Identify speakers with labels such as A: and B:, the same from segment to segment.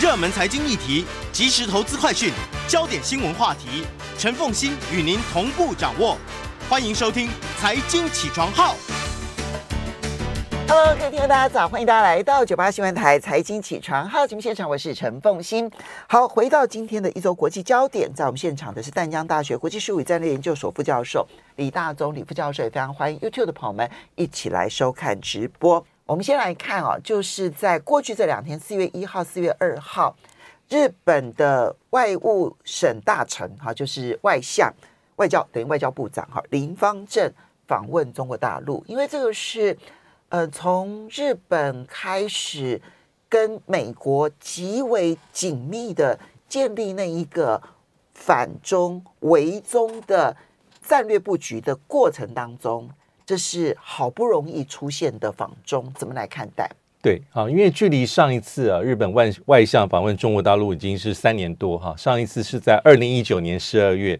A: 热门财经议题、即时投资快讯、焦点新闻话题，陈凤欣与您同步掌握。欢迎收听《财经起床号》。
B: Hello，各位听众大家早，欢迎大家来到九八新闻台《财经起床号》节目现场，我是陈凤欣。好，回到今天的一周国际焦点，在我们现场的是淡江大学国际事务与战略研究所副教授李大宗李副教授，也非常欢迎 YouTube 的朋友们一起来收看直播。我们先来看啊，就是在过去这两天，四月一号、四月二号，日本的外务省大臣哈，就是外相、外交等于外交部长哈林芳正访问中国大陆，因为这个是。呃，从日本开始跟美国极为紧密的建立那一个反中围中的战略布局的过程当中，这是好不容易出现的访中，怎么来看待？
C: 对，啊，因为距离上一次啊，日本外外相访问中国大陆已经是三年多哈，上一次是在二零一九年十二月。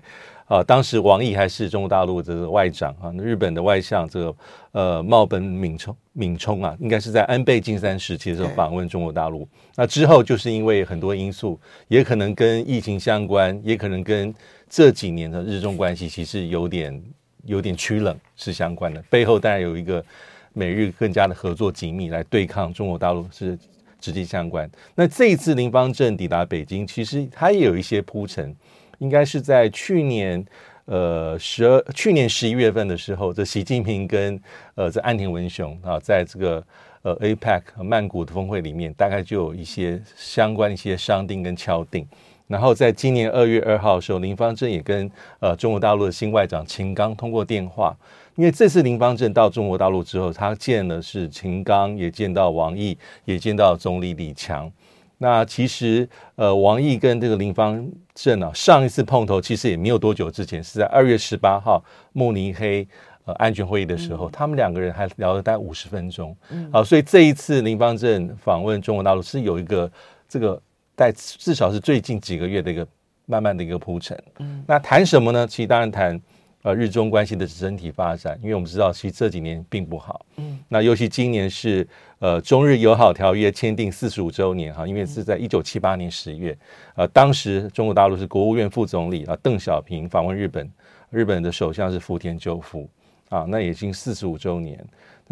C: 啊，当时王毅还是中国大陆这个外长啊，日本的外相这个呃茂本敏充敏充啊，应该是在安倍晋三时期的时候访问中国大陆。那之后就是因为很多因素，也可能跟疫情相关，也可能跟这几年的日中关系其实有点有点趋冷是相关的。背后当然有一个美日更加的合作紧密来对抗中国大陆是直接相关。那这一次林芳正抵达北京，其实他也有一些铺陈。应该是在去年，呃，十二去年十一月份的时候，这习近平跟呃这安田文雄啊，在这个呃 APEC 曼谷的峰会里面，大概就有一些相关一些商定跟敲定。然后在今年二月二号的时候，林方正也跟呃中国大陆的新外长秦刚通过电话。因为这次林方正到中国大陆之后，他见的是秦刚，也见到王毅，也见到总理李强。那其实，呃，王毅跟这个林方正啊，上一次碰头其实也没有多久之前，是在二月十八号慕尼黑呃安全会议的时候，嗯、他们两个人还聊了大概五十分钟。嗯，好，所以这一次林方正访问中国大陆是有一个这个在至少是最近几个月的一个慢慢的一个铺陈。嗯，那谈什么呢？其实当然谈。呃，日中关系的整体发展，因为我们知道，其实这几年并不好。嗯，那尤其今年是呃中日友好条约签订四十五周年哈，因为是在一九七八年十月，呃，当时中国大陆是国务院副总理啊邓小平访问日本，日本的首相是福田赳夫啊，那已经四十五周年。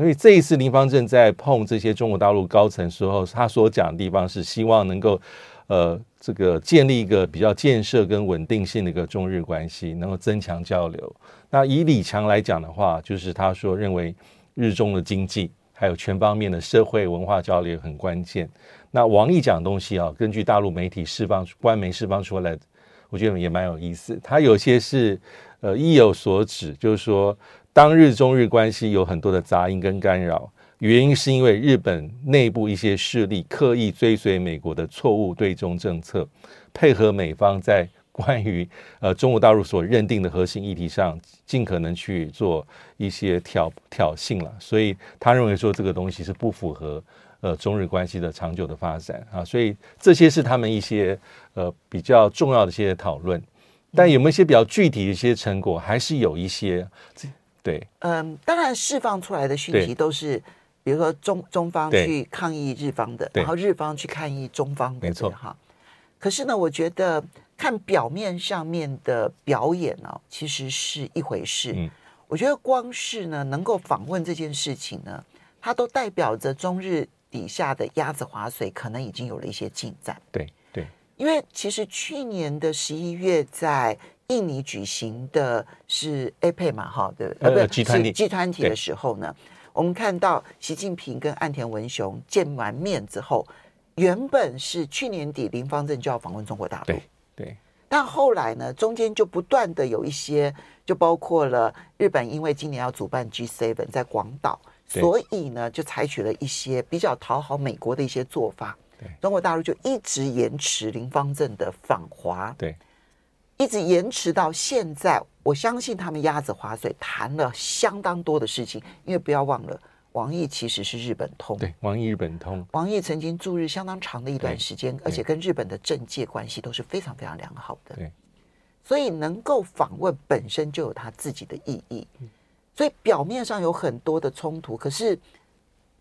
C: 所以这一次林芳正在碰这些中国大陆高层时候，他所讲的地方是希望能够。呃，这个建立一个比较建设跟稳定性的一个中日关系，能够增强交流。那以李强来讲的话，就是他说认为日中的经济还有全方面的社会文化交流很关键。那王毅讲的东西啊，根据大陆媒体释放官媒释放出来，我觉得也蛮有意思。他有些是呃意有所指，就是说当日中日关系有很多的杂音跟干扰。原因是因为日本内部一些势力刻意追随美国的错误对中政策，配合美方在关于呃中国大陆所认定的核心议题上，尽可能去做一些挑挑衅了。所以他认为说这个东西是不符合呃中日关系的长久的发展啊。所以这些是他们一些呃比较重要的一些讨论。但有没有一些比较具体的一些成果？还是有一些。对，
B: 嗯，当然释放出来的讯息都是。比如说中中方去抗议日方的，然后日方去抗议中方的，
C: 没错
B: 哈。可是呢，我觉得看表面上面的表演呢、哦，其实是一回事。嗯，我觉得光是呢能够访问这件事情呢，它都代表着中日底下的鸭子划水可能已经有了一些进展。
C: 对对，
B: 因为其实去年的十一月在印尼举行的是 APEC 嘛，哈，对，呃，不是集团体的时候呢。我们看到习近平跟岸田文雄见完面之后，原本是去年底林方正就要访问中国大陆，
C: 对对，
B: 但后来呢，中间就不断的有一些，就包括了日本，因为今年要主办 G7 在广岛，所以呢，就采取了一些比较讨好美国的一些做法，对，中国大陆就一直延迟林方正的访华，
C: 对。
B: 一直延迟到现在，我相信他们鸭子划水谈了相当多的事情，因为不要忘了，王毅其实是日本通，
C: 对，王毅日本通，
B: 王毅曾经驻日相当长的一段时间，而且跟日本的政界关系都是非常非常良好的，对，所以能够访问本身就有他自己的意义，所以表面上有很多的冲突，可是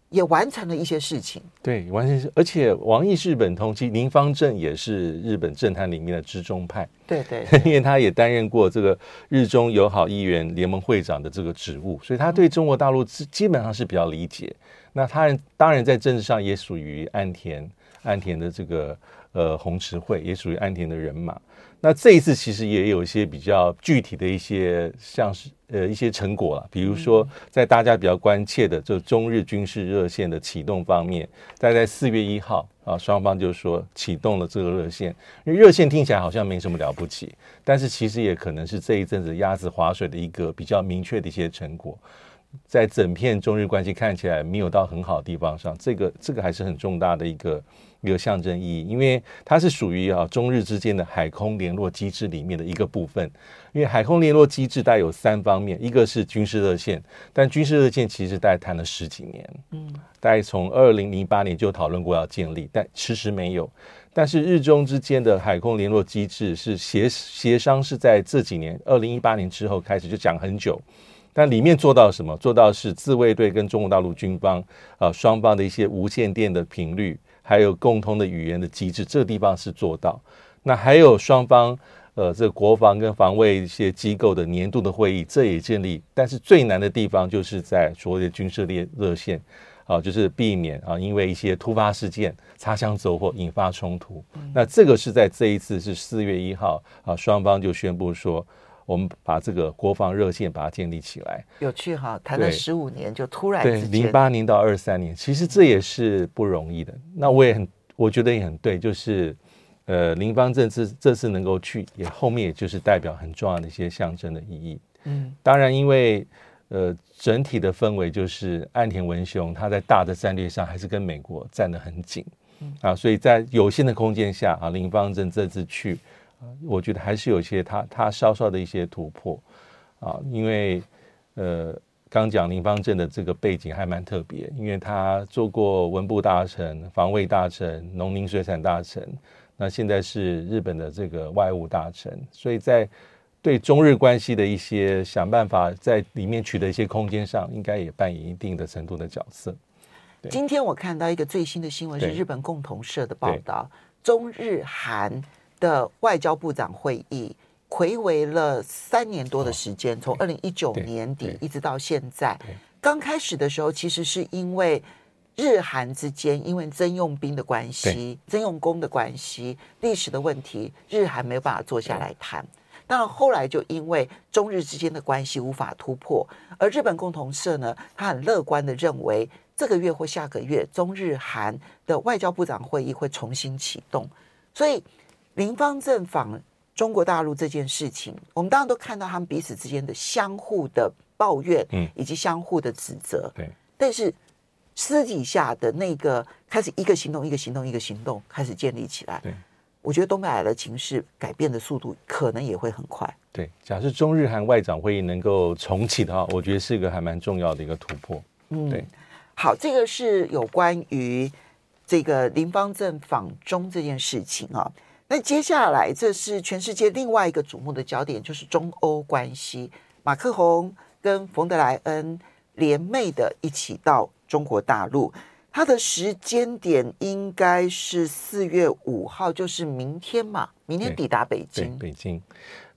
B: 也完成了一些事情。
C: 对，完全是，而且王毅是日本通，缉林方正也是日本政坛里面的之中派。
B: 对对，对，
C: 因为他也担任过这个日中友好议员联盟会长的这个职务，所以他对中国大陆基本上是比较理解。那他当然在政治上也属于岸田，岸田的这个呃红池会，也属于安田的人马。那这一次其实也有一些比较具体的一些，像是呃一些成果了，比如说在大家比较关切的就中日军事热线的启动方面，大概在四月一号啊，双方就说启动了这个热线，因为热线听起来好像没什么了不起，但是其实也可能是这一阵子鸭子划水的一个比较明确的一些成果，在整片中日关系看起来没有到很好的地方上，这个这个还是很重大的一个。一个象征意义，因为它是属于啊中日之间的海空联络机制里面的一个部分。因为海空联络机制带有三方面，一个是军事热线，但军事热线其实大概谈了十几年，嗯，大概从二零零八年就讨论过要建立，但迟迟没有。但是日中之间的海空联络机制是协协商是在这几年，二零一八年之后开始就讲很久，但里面做到什么？做到是自卫队跟中国大陆军方啊双方的一些无线电的频率。还有共通的语言的机制，这个地方是做到。那还有双方，呃，这个国防跟防卫一些机构的年度的会议，这也建立。但是最难的地方就是在所谓的军事列热线，啊，就是避免啊，因为一些突发事件擦枪走火引发冲突。嗯。那这个是在这一次是四月一号啊，双方就宣布说。我们把这个国防热线把它建立起来，
B: 有趣哈，谈了十五年就突然
C: 对零八年到二三年，其实这也是不容易的。那我也很，我觉得也很对，就是呃，林芳正这这次能够去，也后面也就是代表很重要的一些象征的意义。嗯，当然，因为呃，整体的氛围就是岸田文雄他在大的战略上还是跟美国站得很紧，嗯啊，所以在有限的空间下啊，林方正这次去。我觉得还是有一些他他稍稍的一些突破啊，因为呃，刚讲林方正的这个背景还蛮特别，因为他做过文部大臣、防卫大臣、农林水产大臣，那现在是日本的这个外务大臣，所以在对中日关系的一些想办法在里面取得一些空间上，应该也扮演一定的程度的角色。
B: 今天我看到一个最新的新闻是日本共同社的报道，中日韩。的外交部长会议回违了三年多的时间，从二零一九年底一直到现在。刚开始的时候，其实是因为日韩之间因为征用兵的关系、征用工的关系、历史的问题，日韩没有办法坐下来谈。但后来就因为中日之间的关系无法突破，而日本共同社呢，他很乐观的认为，这个月或下个月，中日韩的外交部长会议会重新启动，所以。林方正访中国大陆这件事情，我们当然都看到他们彼此之间的相互的抱怨，嗯，以及相互的指责，对。但是私底下的那个开始一个行动一个行动一个行动开始建立起来，对。我觉得东北亚的情势改变的速度可能也会很快。
C: 对，假设中日韩外长会议能够重启的话，我觉得是一个还蛮重要的一个突破。嗯，对。
B: 好，这个是有关于这个林方正访中这件事情啊。那接下来，这是全世界另外一个瞩目的焦点，就是中欧关系。马克宏跟冯德莱恩联袂的一起到中国大陆，他的时间点应该是四月五号，就是明天嘛，明天抵达北京。
C: 北京，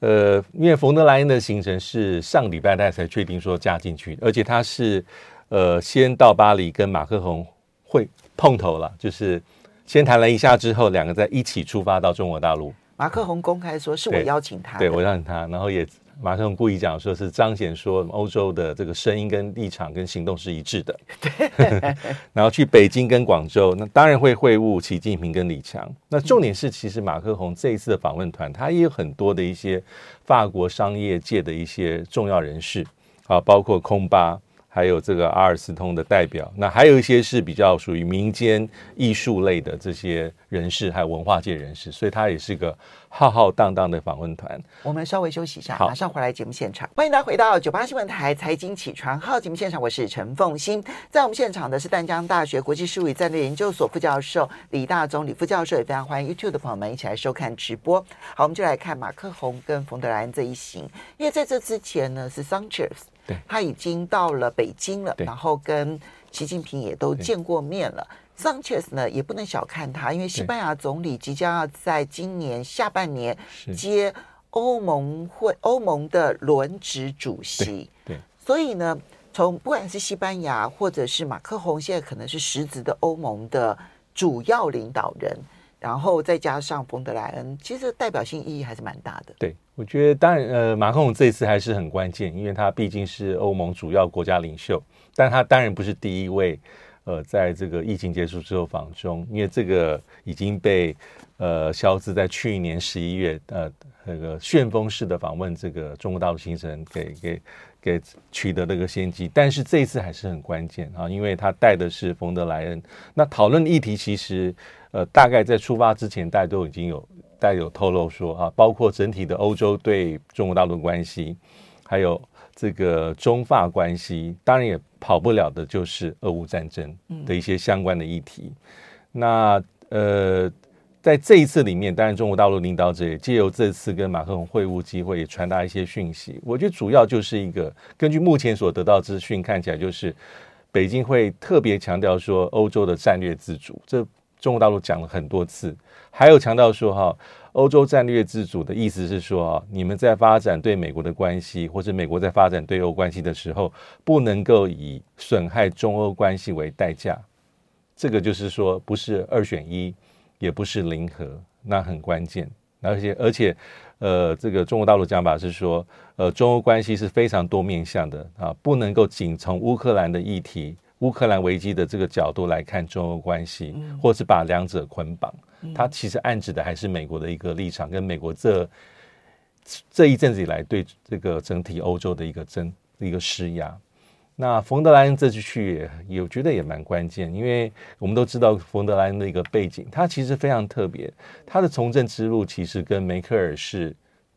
C: 呃，因为冯德莱恩的行程是上礼拜大家才确定说加进去，而且他是呃先到巴黎跟马克宏会碰头了，就是。先谈了一下之后，两个再一起出发到中国大陆。
B: 马克宏公开说是我邀请他，
C: 对，对我邀请他，然后也马克宏故意讲说是彰显说欧洲的这个声音跟立场跟行动是一致的。对，然后去北京跟广州，那当然会会晤习近平跟李强。那重点是，其实马克宏这一次的访问团，他也有很多的一些法国商业界的一些重要人士啊，包括空巴。还有这个阿尔斯通的代表，那还有一些是比较属于民间艺术类的这些人士，还有文化界人士，所以他也是个浩浩荡荡的访问团。
B: 我们稍微休息一下，马上回来节目现场。欢迎大家回到九八新闻台财经起床号节目现场，我是陈凤欣。在我们现场的是淡江大学国际事务与战略研究所副教授李大中李副教授，也非常欢迎 YouTube 的朋友们一起来收看直播。好，我们就来看马克宏跟冯德莱恩这一行，因为在这之前呢是 Sanchez。对，他已经到了北京了，然后跟习近平也都见过面了。Sanchez 呢，也不能小看他，因为西班牙总理即将要在今年下半年接欧盟会欧盟的轮值主席。
C: 对，
B: 所以呢，从不管是西班牙或者是马克宏，现在可能是实质的欧盟的主要领导人，然后再加上冯德莱恩，其实代表性意义还是蛮大的。
C: 对，我觉得当然，呃，马克龙这一次还是很关键，因为他毕竟是欧盟主要国家领袖，但他当然不是第一位。呃，在这个疫情结束之后访中，因为这个已经被呃肖兹在去年十一月呃那个旋风式的访问这个中国大陆行程给给给取得了个先机，但是这一次还是很关键啊，因为他带的是冯德莱恩。那讨论议题其实呃大概在出发之前，大家都已经有大家有透露说啊，包括整体的欧洲对中国大陆关系，还有。这个中法关系，当然也跑不了的，就是俄乌战争的一些相关的议题。那呃，在这一次里面，当然中国大陆领导者也借由这次跟马克龙会晤机会，也传达一些讯息。我觉得主要就是一个，根据目前所得到资讯，看起来就是北京会特别强调说欧洲的战略自主。这中国大陆讲了很多次，还有强调说哈。欧洲战略自主的意思是说啊，你们在发展对美国的关系，或者美国在发展对欧关系的时候，不能够以损害中欧关系为代价。这个就是说，不是二选一，也不是零和，那很关键。而且，而且，呃，这个中国大陆讲法是说，呃，中欧关系是非常多面向的啊，不能够仅从乌克兰的议题、乌克兰危机的这个角度来看中欧关系，或是把两者捆绑。它其实暗指的还是美国的一个立场，跟美国这这一阵子以来对这个整体欧洲的一个争一个施压。那冯德莱恩这次去也，也我觉得也蛮关键，因为我们都知道冯德莱恩的一个背景，他其实非常特别，他的从政之路其实跟梅克尔是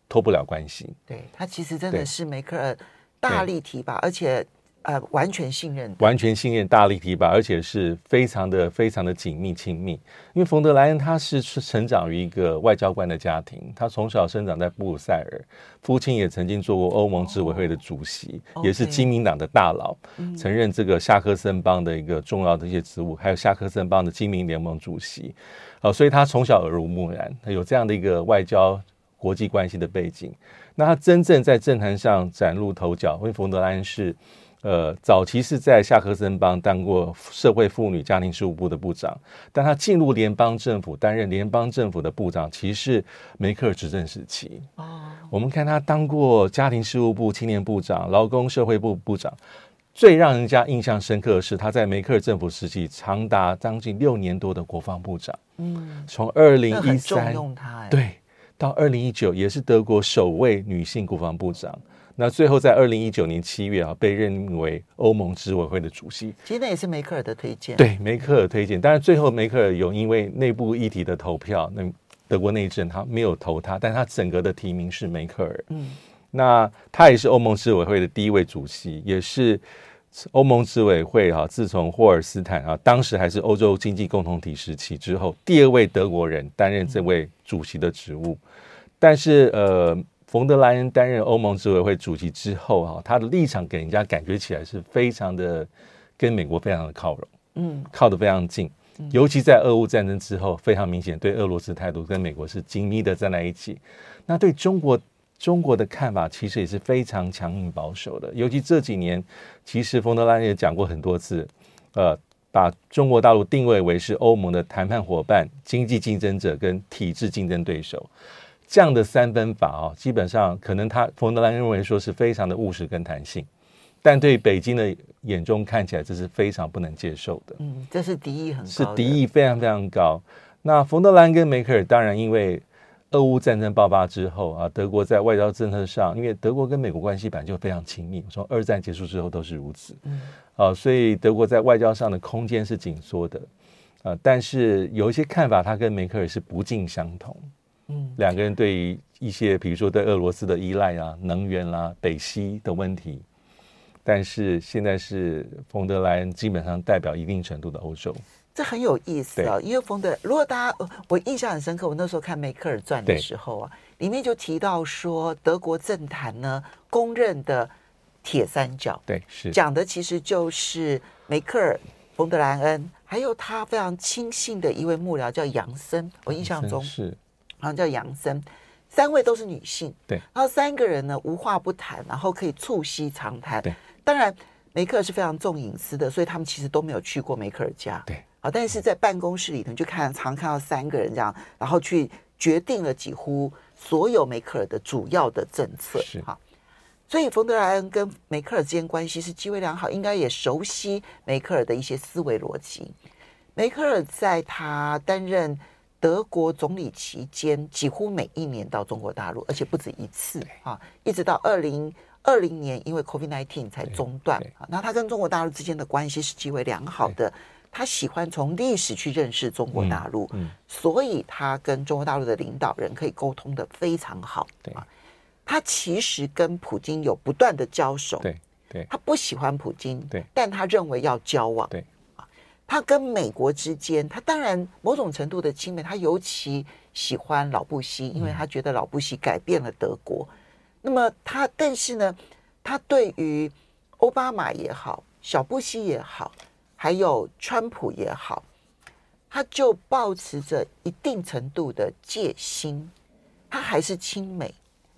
C: 脱不了关系。
B: 对，他其实真的是梅克尔大力提拔，而且。呃，完全信任，
C: 完全信任，大力提拔，而且是非常的、非常的紧密亲密。因为冯德莱恩他是成长于一个外交官的家庭，他从小生长在布鲁塞尔，父亲也曾经做过欧盟执委会的主席，哦、也是基民党的大佬，嗯、曾任这个夏克森邦的一个重要的一些职务，还有夏克森邦的基民联盟主席。所以他从小耳濡目染，他有这样的一个外交国际关系的背景。那他真正在政坛上崭露头角，因为冯德莱恩是。呃，早期是在夏克森邦当过社会妇女家庭事务部的部长，但他进入联邦政府担任联邦政府的部长，其实是梅克尔执政时期。哦，我们看他当过家庭事务部青年部长、劳工社会部部长，最让人家印象深刻的是他在梅克尔政府时期长达将近六年多的国防部长。嗯，从二零一三对到二零一九，也是德国首位女性国防部长。那最后在二零一九年七月啊，被任为欧盟执委会的主席。
B: 其实那也是梅克尔的推荐。
C: 对，梅克尔推荐。但是最后梅克尔有因为内部议题的投票，那德国内政他没有投他，但他整个的提名是梅克尔。嗯，那他也是欧盟执委会的第一位主席，也是欧盟执委会啊，自从霍尔斯坦啊，当时还是欧洲经济共同体时期之后，第二位德国人担任这位主席的职务。嗯、但是呃。冯德莱恩担任欧盟执委会主席之后，哈，他的立场给人家感觉起来是非常的跟美国非常的靠拢，嗯，靠得非常近。尤其在俄乌战争之后，非常明显对俄罗斯态度跟美国是紧密的站在一起。那对中国中国的看法其实也是非常强硬保守的。尤其这几年，其实冯德莱恩也讲过很多次，呃，把中国大陆定位为是欧盟的谈判伙伴、经济竞争者跟体制竞争对手。这样的三分法啊，基本上可能他冯德莱恩认为说是非常的务实跟弹性，但对北京的眼中看起来这是非常不能接受的。
B: 嗯，这是敌意很高，
C: 是敌意非常非常高。那冯德兰跟梅克尔当然因为俄乌战争爆发之后啊，德国在外交政策上，因为德国跟美国关系本来就非常亲密，从二战结束之后都是如此。嗯，啊，所以德国在外交上的空间是紧缩的啊，但是有一些看法，他跟梅克尔是不尽相同。嗯，两个人对于一些，比如说对俄罗斯的依赖啊、能源啦、啊、北溪的问题，但是现在是冯德莱恩基本上代表一定程度的欧洲，
B: 这很有意思啊。因为冯德，如果大家我印象很深刻，我那时候看梅克尔传的时候啊，里面就提到说，德国政坛呢公认的铁三角，
C: 对，是。
B: 讲的其实就是梅克尔、冯德莱恩，还有他非常亲信的一位幕僚叫杨森，我印象中。
C: 是
B: 好像叫杨森，三位都是女性，
C: 对，
B: 然后三个人呢无话不谈，然后可以促膝长谈，
C: 对，
B: 当然梅克尔是非常重隐私的，所以他们其实都没有去过梅克尔家，
C: 对，
B: 好，但是在办公室里头就看常看到三个人这样，然后去决定了几乎所有梅克尔的主要的政策，
C: 是哈。
B: 所以，冯德莱恩跟梅克尔之间关系是极为良好，应该也熟悉梅克尔的一些思维逻辑。梅克尔在他担任德国总理期间，几乎每一年到中国大陆，而且不止一次啊，一直到二零二零年，因为 COVID-19 才中断啊。那他跟中国大陆之间的关系是极为良好的，他喜欢从历史去认识中国大陆，
C: 嗯嗯、
B: 所以他跟中国大陆的领导人可以沟通的非常好。对。啊。他其实跟普京有不断的交手，
C: 对对，
B: 他不喜欢普京，
C: 对，
B: 但他认为要交往，
C: 对。
B: 啊，他跟美国之间，他当然某种程度的亲美，他尤其喜欢老布希，因为他觉得老布希改变了德国。嗯、那么他，但是呢，他对于奥巴马也好，小布希也好，还有川普也好，他就保持着一定程度的戒心，他还是亲美。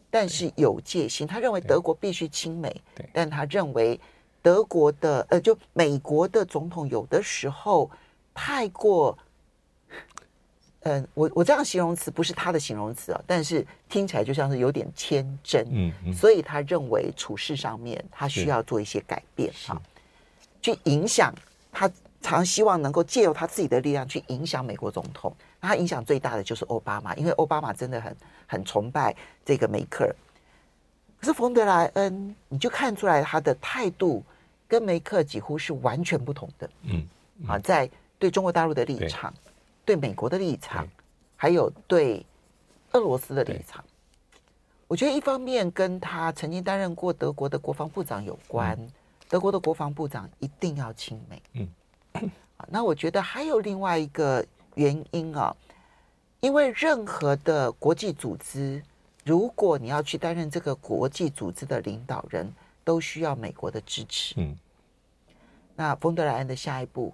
B: 但是有戒心，他认为德国必须亲美，但他认为德国的呃，就美国的总统有的时候太过，嗯、呃，我我这样形容词不是他的形容词啊，但是听起来就像是有点天真，嗯，嗯，所以他认为处事上面他需要做一些改变啊，去影响他，常希望能够借由他自己的力量去影响美国总统。他影响最大的就是奥巴马，因为奥巴马真的很很崇拜这个梅克尔。可是冯德莱恩，你就看出来他的态度跟梅克几乎是完全不同的。嗯，嗯啊，在对中国大陆的立场，对，对美国的立场，还有对俄罗斯的立场，我觉得一方面跟他曾经担任过德国的国防部长有关。嗯、德国的国防部长一定要亲美。嗯，啊，那我觉得还有另外一个。原因啊，因为任何的国际组织，如果你要去担任这个国际组织的领导人，都需要美国的支持。嗯，那冯德莱恩的下一步，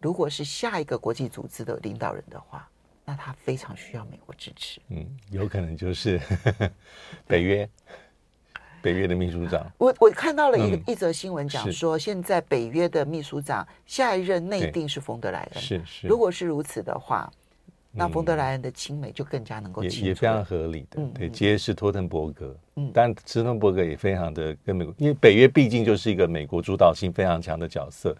B: 如果是下一个国际组织的领导人的话，那他非常需要美国支持。嗯，
C: 有可能就是 北约。北约的秘书长，
B: 我我看到了一个、嗯、一则新闻，讲说现在北约的秘书长下一任内定是冯德莱恩。
C: 是是，
B: 如果是如此的话，那冯德莱恩的亲美就更加能够
C: 也也非常合理的。对，接着是托滕伯格，嗯，但斯托滕伯格也非常的跟美国，因为北约毕竟就是一个美国主导性非常强的角色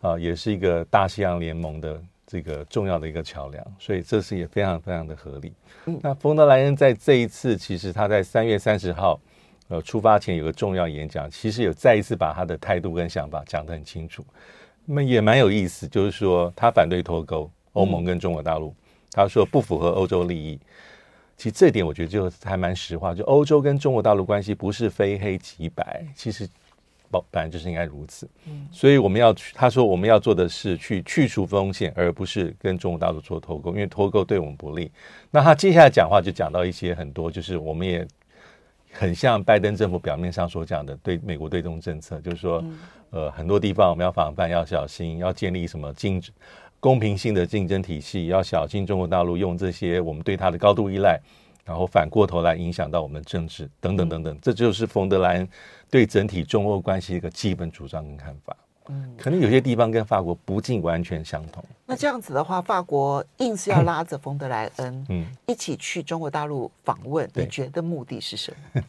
C: 啊，也是一个大西洋联盟的这个重要的一个桥梁，所以这是也非常非常的合理。嗯，那冯德莱恩在这一次，其实他在三月三十号。呃，出发前有个重要演讲，其实有再一次把他的态度跟想法讲得很清楚。那么也蛮有意思，就是说他反对脱钩，欧盟跟中国大陆，嗯、他说不符合欧洲利益。其实这点我觉得就还蛮实话，就欧洲跟中国大陆关系不是非黑即白，其实本来就是应该如此。嗯，所以我们要去他说我们要做的是去去除风险，而不是跟中国大陆做脱钩，因为脱钩对我们不利。那他接下来讲话就讲到一些很多，就是我们也。很像拜登政府表面上所讲的对美国对中政策，就是说，呃，很多地方我们要防范，要小心，要建立什么竞争公平性的竞争体系，要小心中国大陆用这些我们对它的高度依赖，然后反过头来影响到我们政治等等等等，这就是冯德莱恩对整体中欧关系一个基本主张跟看法。嗯，可能有些地方跟法国不尽完全相同。
B: 那这样子的话，法国硬是要拉着冯德莱恩，嗯，一起去中国大陆访问，你觉得目的是什么？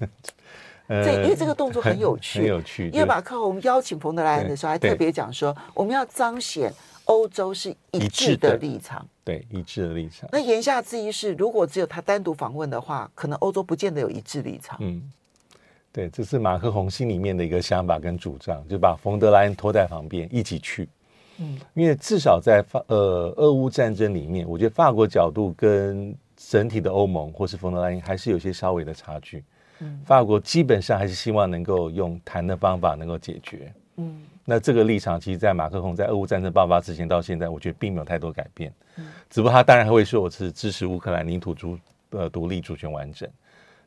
B: 这因为这个动作很有趣，
C: 很有趣。
B: 因为马克宏邀请冯德莱恩的时候，还特别讲说，我们要彰显欧洲是一致的立场，
C: 对，一致的立场。
B: 那言下之意是，如果只有他单独访问的话，可能欧洲不见得有一致立场。嗯。
C: 对，这是马克宏心里面的一个想法跟主张，就把冯德莱恩拖在旁边一起去。嗯，因为至少在法呃俄乌战争里面，我觉得法国角度跟整体的欧盟或是冯德莱恩还是有些稍微的差距。嗯，法国基本上还是希望能够用谈的方法能够解决。嗯，那这个立场其实，在马克宏在俄乌战争爆发之前到现在，我觉得并没有太多改变。嗯，只不过他当然还会说我是支持乌克兰领土主呃独立主权完整。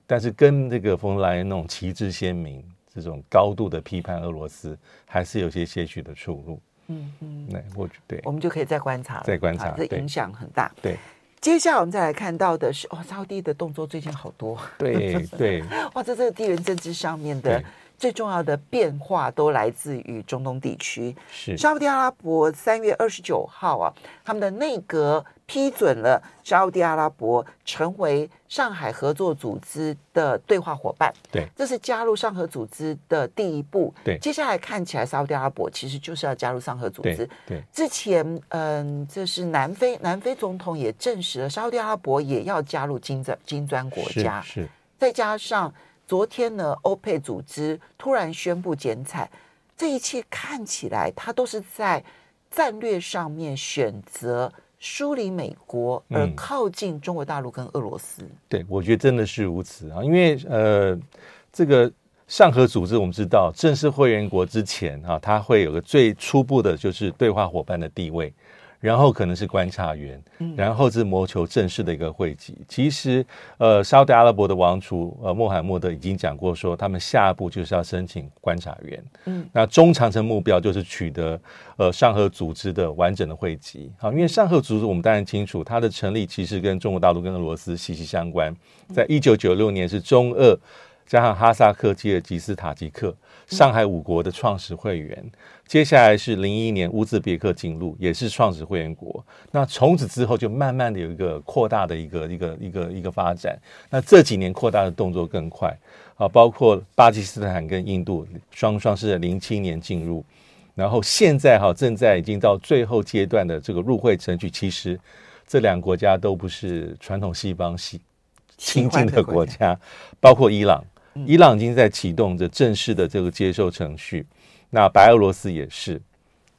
C: 但是跟这个冯德莱恩那种旗帜鲜明，这种高度的批判俄罗斯，还是有些些许的出入。嗯嗯，那我觉得，
B: 我们就可以再观察，
C: 再观察，
B: 这影响很大。
C: 对，
B: 接下来我们再来看到的是，哦，沙乌地的动作最近好多。
C: 对对，
B: 哇，在这个地缘政治上面的。最重要的变化都来自于中东地区。是沙乌地阿拉伯三月二十九号啊，他们的内阁批准了沙乌地阿拉伯成为上海合作组织的对话伙伴。
C: 对，
B: 这是加入上合组织的第一步。
C: 对，
B: 接下来看起来沙乌地阿拉伯其实就是要加入上合组织。
C: 对，对
B: 之前嗯，这是南非南非总统也证实了沙乌地阿拉伯也要加入金砖金砖国家。
C: 是，是
B: 再加上。昨天呢，欧佩组织突然宣布减产，这一切看起来，它都是在战略上面选择疏离美国，而靠近中国大陆跟俄罗斯。嗯、
C: 对，我觉得真的是如此啊，因为呃，这个上合组织我们知道，正式会员国之前啊，它会有个最初步的就是对话伙伴的地位。然后可能是观察员，然后是谋求正式的一个会籍。其实，呃，沙特阿拉伯的王储呃穆罕默德已经讲过，说他们下一步就是要申请观察员。嗯，那中长程目标就是取得呃上合组织的完整的会籍。好，因为上合组织我们当然清楚，它的成立其实跟中国大陆跟俄罗斯息息相关。在一九九六年是中俄加上哈萨克、吉尔吉斯、塔吉克。上海五国的创始会员，接下来是零一年乌兹别克进入，也是创始会员国。那从此之后就慢慢的有一个扩大的一个一个一个一个发展。那这几年扩大的动作更快啊，包括巴基斯坦跟印度双双是零七年进入，然后现在哈正在已经到最后阶段的这个入会程序。其实这两个国家都不是传统西方系亲近的国家，包括伊朗。伊朗已经在启动着正式的这个接受程序，那白俄罗斯也是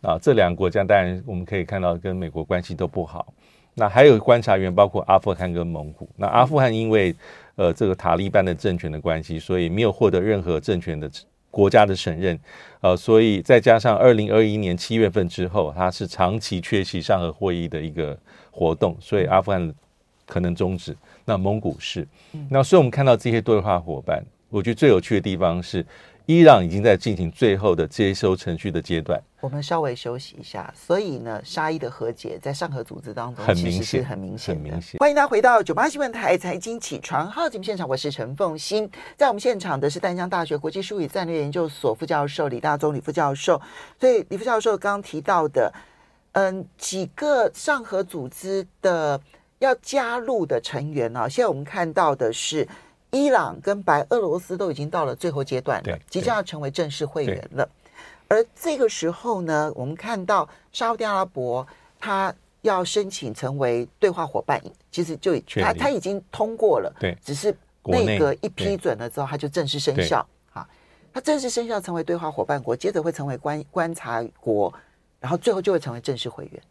C: 啊，这两个国家当然我们可以看到跟美国关系都不好。那还有观察员包括阿富汗跟蒙古。那阿富汗因为呃这个塔利班的政权的关系，所以没有获得任何政权的国家的承认，呃，所以再加上二零二一年七月份之后，它是长期缺席上合会议的一个活动，所以阿富汗可能终止。那蒙古是，那所以我们看到这些对话伙伴。我觉得最有趣的地方是，伊朗已经在进行最后的接收程序的阶段。
B: 我们稍微休息一下。所以呢，沙伊的和解在上合组织当中其实是很明显的。
C: 很明显。
B: 欢迎大家回到九八新闻台财经起床号节目现场，我是陈凤欣。在我们现场的是淡江大学国际术语战略研究所副教授李大宗李副教授。所以李副教授刚刚提到的，嗯，几个上合组织的要加入的成员呢、啊？现在我们看到的是。伊朗跟白俄罗斯都已经到了最后阶段了，即将要成为正式会员了。而这个时候呢，我们看到沙乌地阿拉伯他要申请成为对话伙伴，其实就他他已经通过了，对，只是内阁一批准了之后，他就正式生效。好，他正式生效成为对话伙伴国，接着会成为观观察国，然后最后就会成为正式会员。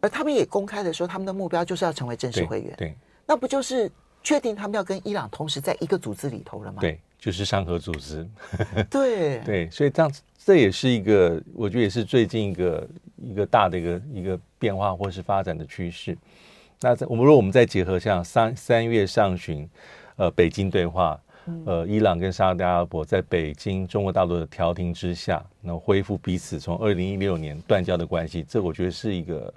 B: 而他们也公开的说，他们的目标就是要成为正式会员。对，那不就是？确定他们要跟伊朗同时在一个组织里头了吗？
C: 对，就是上合组织。
B: 对
C: 对，所以这样这也是一个，我觉得也是最近一个一个大的一个一个变化或是发展的趋势。那在我们如果我们再结合像三三月上旬，呃，北京对话，呃，伊朗跟沙特阿拉伯在北京中国大陆的调停之下，能恢复彼此从二零一六年断交的关系，这我觉得是一个。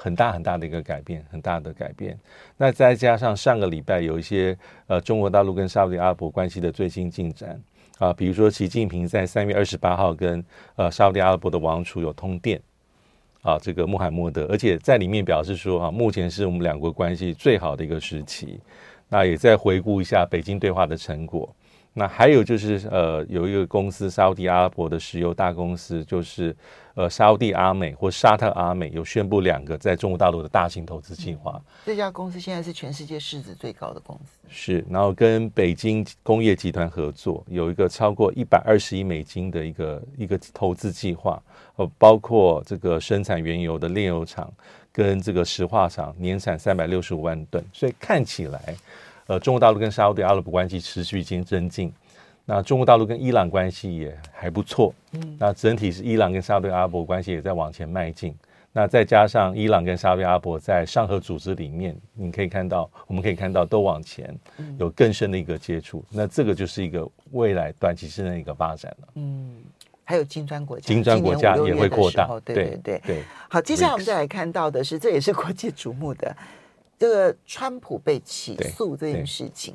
C: 很大很大的一个改变，很大的改变。那再加上上个礼拜有一些呃中国大陆跟沙特阿拉伯关系的最新进展啊，比如说习近平在三月二十八号跟呃沙特阿拉伯的王储有通电啊，这个穆罕默德，而且在里面表示说啊，目前是我们两国关系最好的一个时期。那也在回顾一下北京对话的成果。那还有就是呃有一个公司沙特阿拉伯的石油大公司就是。呃，沙乌地阿美或沙特阿美有宣布两个在中国大陆的大型投资计划。
B: 这家公司现在是全世界市值最高的公司。
C: 是，然后跟北京工业集团合作，有一个超过一百二十亿美金的一个一个投资计划，呃，包括这个生产原油的炼油厂跟这个石化厂，年产三百六十五万吨。所以看起来，呃，中国大陆跟沙乌地阿拉伯关系持续已经增进。那中国大陆跟伊朗关系也还不错，嗯，那整体是伊朗跟沙特阿拉伯关系也在往前迈进。那再加上伊朗跟沙特阿拉伯在上合组织里面，你可以看到，我们可以看到都往前有更深的一个接触。嗯、那这个就是一个未来短期之内的一个发展了。
B: 嗯，还有金砖国家，
C: 金砖国家也会扩大。
B: 对对对对，对。好，接下来我们再来看到的是，这也是国际瞩目的这个川普被起诉这件事情。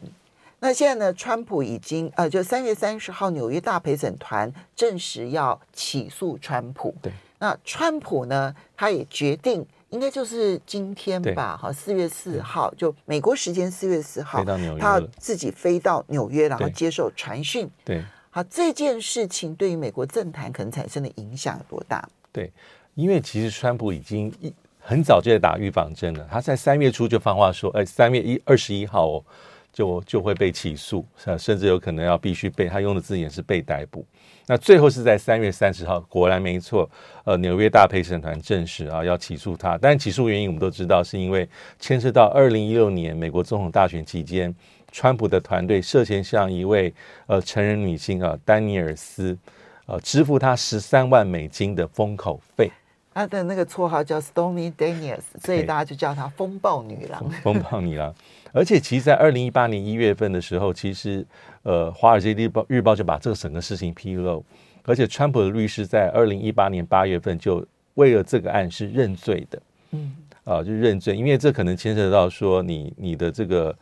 B: 那现在呢，川普已经呃，就三月三十号，纽约大陪审团证实要起诉川普。
C: 对。
B: 那川普呢？他也决定，应该就是今天吧，哈，四月四号，就美国时间四月四号，他要自己飞到纽约，然后接受传讯。
C: 对，
B: 好，这件事情对于美国政坛可能产生的影响有多大？
C: 对，因为其实川普已经一很早就在打预防针了，他在三月初就放话说，哎，三月一二十一号哦，就就会被起诉，甚至有可能要必须被他用的字眼是被逮捕。那最后是在三月三十号，果然没错，呃，纽约大陪审团证实啊要起诉他，但起诉原因我们都知道，是因为牵涉到二零一六年美国总统大选期间，川普的团队涉嫌向一位呃成人女性啊丹尼尔斯，呃支付他十三万美金的封口费。
B: 他的那个绰号叫 Stormy Daniels，所以大家就叫他风暴女郎。
C: 风暴女郎，而且其实，在二零一八年一月份的时候，其实。呃，《华尔街日报》日报就把这个整个事情披露，而且川普的律师在二零一八年八月份就为了这个案是认罪的，嗯，啊，就认罪，因为这可能牵涉到说你你的这个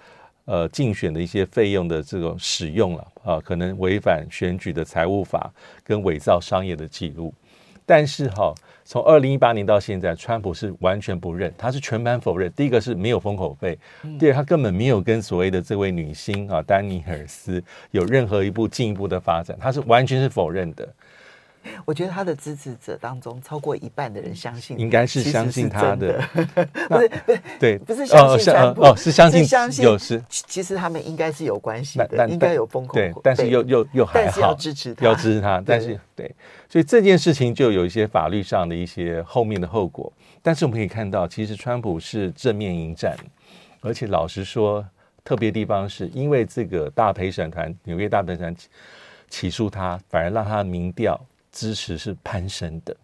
C: 呃竞选的一些费用的这种使用了啊，可能违反选举的财务法跟伪造商业的记录，但是哈。从二零一八年到现在，川普是完全不认，他是全盘否认。第一个是没有封口费，第二他根本没有跟所谓的这位女星啊丹尼尔斯有任何一步进一步的发展，他是完全是否认的。
B: 我觉得他的支持者当中，超过一半的人相信，
C: 应该是相信他的，
B: 不是不是对，不是相信川普，
C: 哦，是相信
B: 相信
C: 有是，
B: 其实他们应该是有关系的，应该有风口对，
C: 但是又又又还好，
B: 要支持他，
C: 要支持他，但是对，所以这件事情就有一些法律上的一些后面的后果。但是我们可以看到，其实川普是正面迎战，而且老实说，特别地方是因为这个大陪审团，纽约大陪审团起诉他，反而让他的民调。支持是攀升的，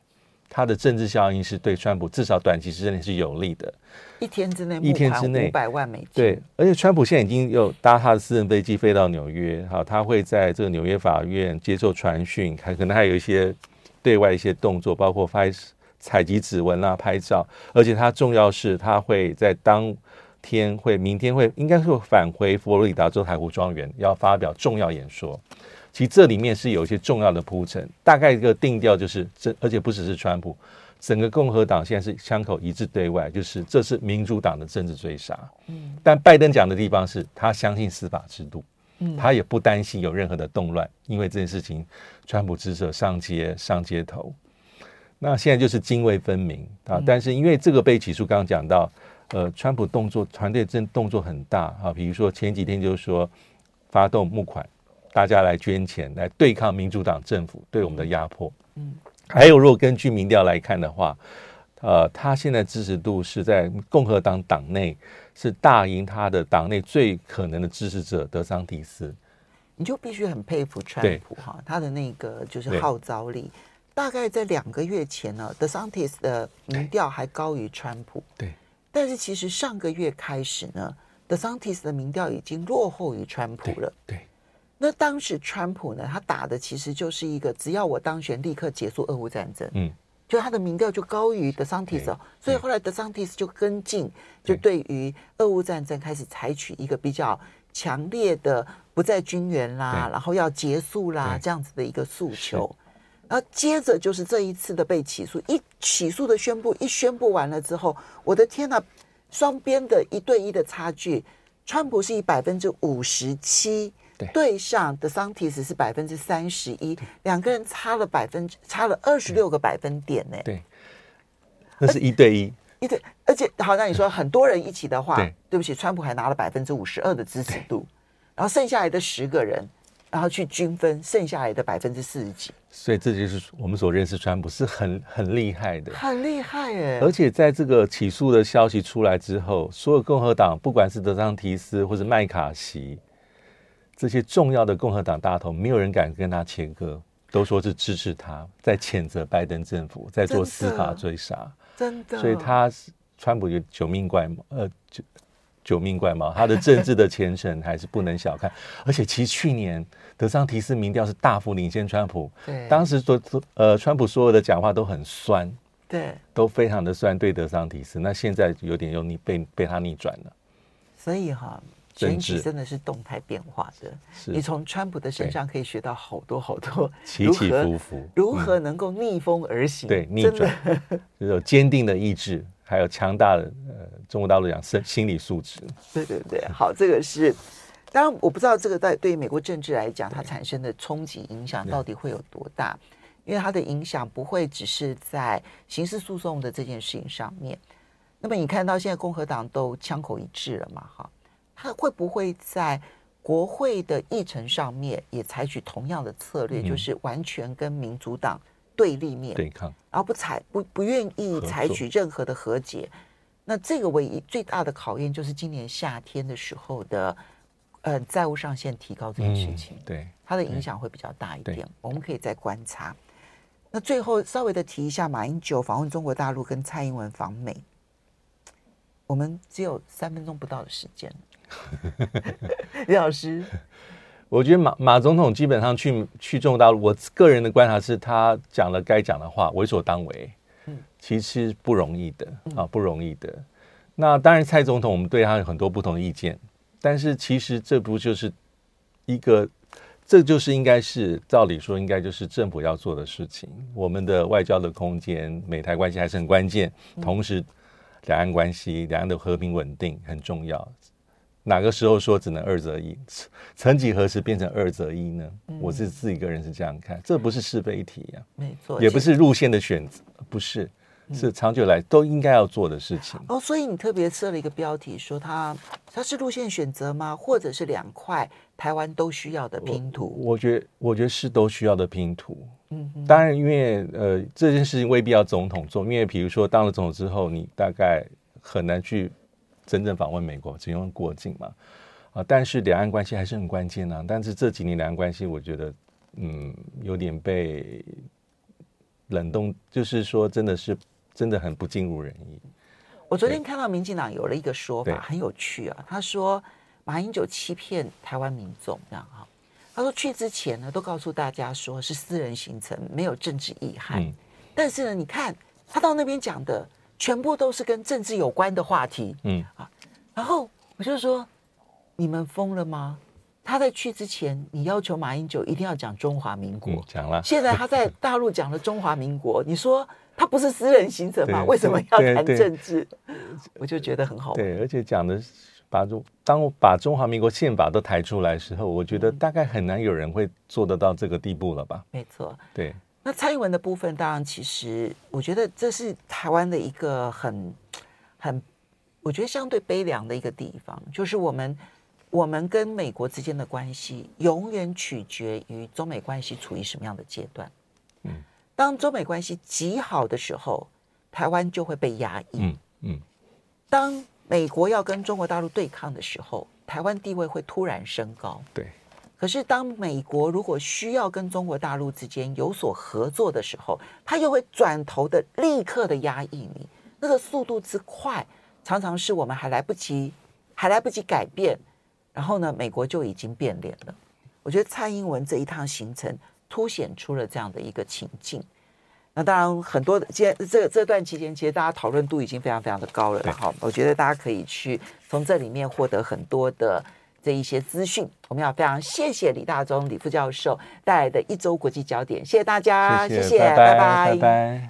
C: 他的政治效应是对川普至少短期之内是有利的。
B: 一天之内，
C: 一天之内
B: 五百万美金。
C: 对，而且川普现在已经有搭他的私人飞机飞到纽约，好，他会在这个纽约法院接受传讯，还可能还有一些对外一些动作，包括拍采集指纹啊、拍照。而且他重要是，他会在当天会，明天会，应该是会返回佛罗里达州台湖庄园，要发表重要演说。其实这里面是有一些重要的铺陈，大概一个定调就是这，而且不只是川普，整个共和党现在是枪口一致对外，就是这是民主党的政治追杀。嗯，但拜登讲的地方是他相信司法制度，嗯，他也不担心有任何的动乱，因为这件事情，川普支持上街上街头，那现在就是泾渭分明啊。但是因为这个被起诉，刚刚讲到，呃，川普动作团队真动作很大啊，比如说前几天就是说发动募款。大家来捐钱来对抗民主党政府对我们的压迫。嗯，还有，如果根据民调来看的话，呃，他现在支持度是在共和党党内是大赢他的党内最可能的支持者德桑蒂斯。
B: 你就必须很佩服川普哈，他的那个就是号召力。大概在两个月前呢，德桑蒂斯的民调还高于川普。
C: 对，
B: 但是其实上个月开始呢，德桑蒂斯的民调已经落后于川普了。
C: 对。对
B: 那当时川普呢，他打的其实就是一个只要我当选，立刻结束俄乌战争。嗯，就他的民调就高于德桑蒂斯，所以后来德桑蒂斯就跟进，就对于俄乌战争开始采取一个比较强烈的不再军援啦，然后要结束啦这样子的一个诉求。然后接着就是这一次的被起诉，一起诉的宣布一宣布完了之后，我的天呐，双边的一对一的差距，川普是以百分之五十七。对，对上德桑提斯是百分之三十一，两个人差了百分之差了二十六个百分点呢。
C: 对，那是一对一，
B: 一对，而且好像你说很多人一起的话，对，对不起，川普还拿了百分之五十二的支持度，然后剩下来的十个人，然后去均分剩下来的百分之四十几。
C: 所以这就是我们所认识川普是很很厉害的，
B: 很厉害哎。
C: 而且在这个起诉的消息出来之后，所有共和党不管是德桑提斯或是麦卡锡。这些重要的共和党大头，没有人敢跟他切割，都说是支持他，在谴责拜登政府，在做司法追杀。
B: 真的。
C: 所以他是川普就九命怪猫，呃，九九命怪猫，他的政治的前程还是不能小看。而且其实去年德桑提斯民调是大幅领先川普，
B: 对，
C: 当时说呃，川普所有的讲话都很酸，
B: 对，
C: 都非常的酸对德桑提斯。那现在有点又逆被被他逆转了，
B: 所以哈。选举真的是动态变化的，你从川普的身上可以学到好多好多
C: 起起伏伏，
B: 如何能够逆风而行？
C: 对，逆转，就是有坚定的意志，还有强大的呃，中国大陆讲心心理素质。
B: 对对对，好，这个是当然，我不知道这个在对于美国政治来讲，它产生的冲击影响到底会有多大，因为它的影响不会只是在刑事诉讼的这件事情上面。那么你看到现在共和党都枪口一致了嘛？哈。他会不会在国会的议程上面也采取同样的策略，嗯、就是完全跟民主党对立面
C: 对抗，
B: 然后不采不不愿意采取任何的和解？那这个唯一最大的考验就是今年夏天的时候的，呃，债务上限提高这件事情，
C: 嗯、对
B: 它的影响会比较大一点。我们可以再观察。那最后稍微的提一下，马英九访问中国大陆跟蔡英文访美，我们只有三分钟不到的时间。李老师，
C: 我觉得马马总统基本上去去中国大陆，我个人的观察是他讲了该讲的话，为所当为。嗯，其实不容易的啊，不容易的。那当然，蔡总统我们对他有很多不同的意见，但是其实这不就是一个，这就是应该是照理说应该就是政府要做的事情。我们的外交的空间，美台关系还是很关键，同时两岸关系、两岸的和平稳定很重要。哪个时候说只能二择一？曾几何时变成二择一呢？嗯、我是自己个人是这样看，这不是是非题呀、啊，
B: 没错，
C: 也不是路线的选择，不是，是长久来都应该要做的事情。
B: 哦，所以你特别设了一个标题，说它它是路线选择吗？或者是两块台湾都需要的拼图？
C: 我，我觉得，我觉得是都需要的拼图。嗯哼，当然，因为呃，这件事情未必要总统做，因为比如说当了总统之后，你大概很难去。真正访问美国只用过境嘛？啊，但是两岸关系还是很关键啊。但是这几年两岸关系，我觉得嗯有点被冷冻，就是说真的是真的很不尽如人意。
B: 我昨天看到民进党有了一个说法，很有趣啊。他说马英九欺骗台湾民众，这样哈。他说去之前呢，都告诉大家说是私人行程，没有政治意涵。嗯、但是呢，你看他到那边讲的。全部都是跟政治有关的话题，嗯啊，然后我就说，你们疯了吗？他在去之前，你要求马英九一定要讲中华民国，
C: 讲了。
B: 现在他在大陆讲了中华民国，你说他不是私人行程吗？为什么要谈政治？我就觉得很好玩。
C: 对，而且讲的把中当我把中华民国宪法都抬出来的时候，我觉得大概很难有人会做得到这个地步了吧？
B: 没错，
C: 对。
B: 那蔡英文的部分，当然，其实我觉得这是台湾的一个很、很，我觉得相对悲凉的一个地方，就是我们我们跟美国之间的关系，永远取决于中美关系处于什么样的阶段。嗯，当中美关系极好的时候，台湾就会被压抑。嗯嗯，当美国要跟中国大陆对抗的时候，台湾地位会突然升高。
C: 对。
B: 可是，当美国如果需要跟中国大陆之间有所合作的时候，他又会转头的立刻的压抑你，那个速度之快，常常是我们还来不及，还来不及改变，然后呢，美国就已经变脸了。我觉得蔡英文这一趟行程凸显出了这样的一个情境。那当然，很多的，今天这这段期间，其实大家讨论度已经非常非常的高了。好，我觉得大家可以去从这里面获得很多的。这一些资讯，我们要非常谢谢李大中李副教授带来的一周国际焦点，谢谢大家，谢谢。拜拜拜拜。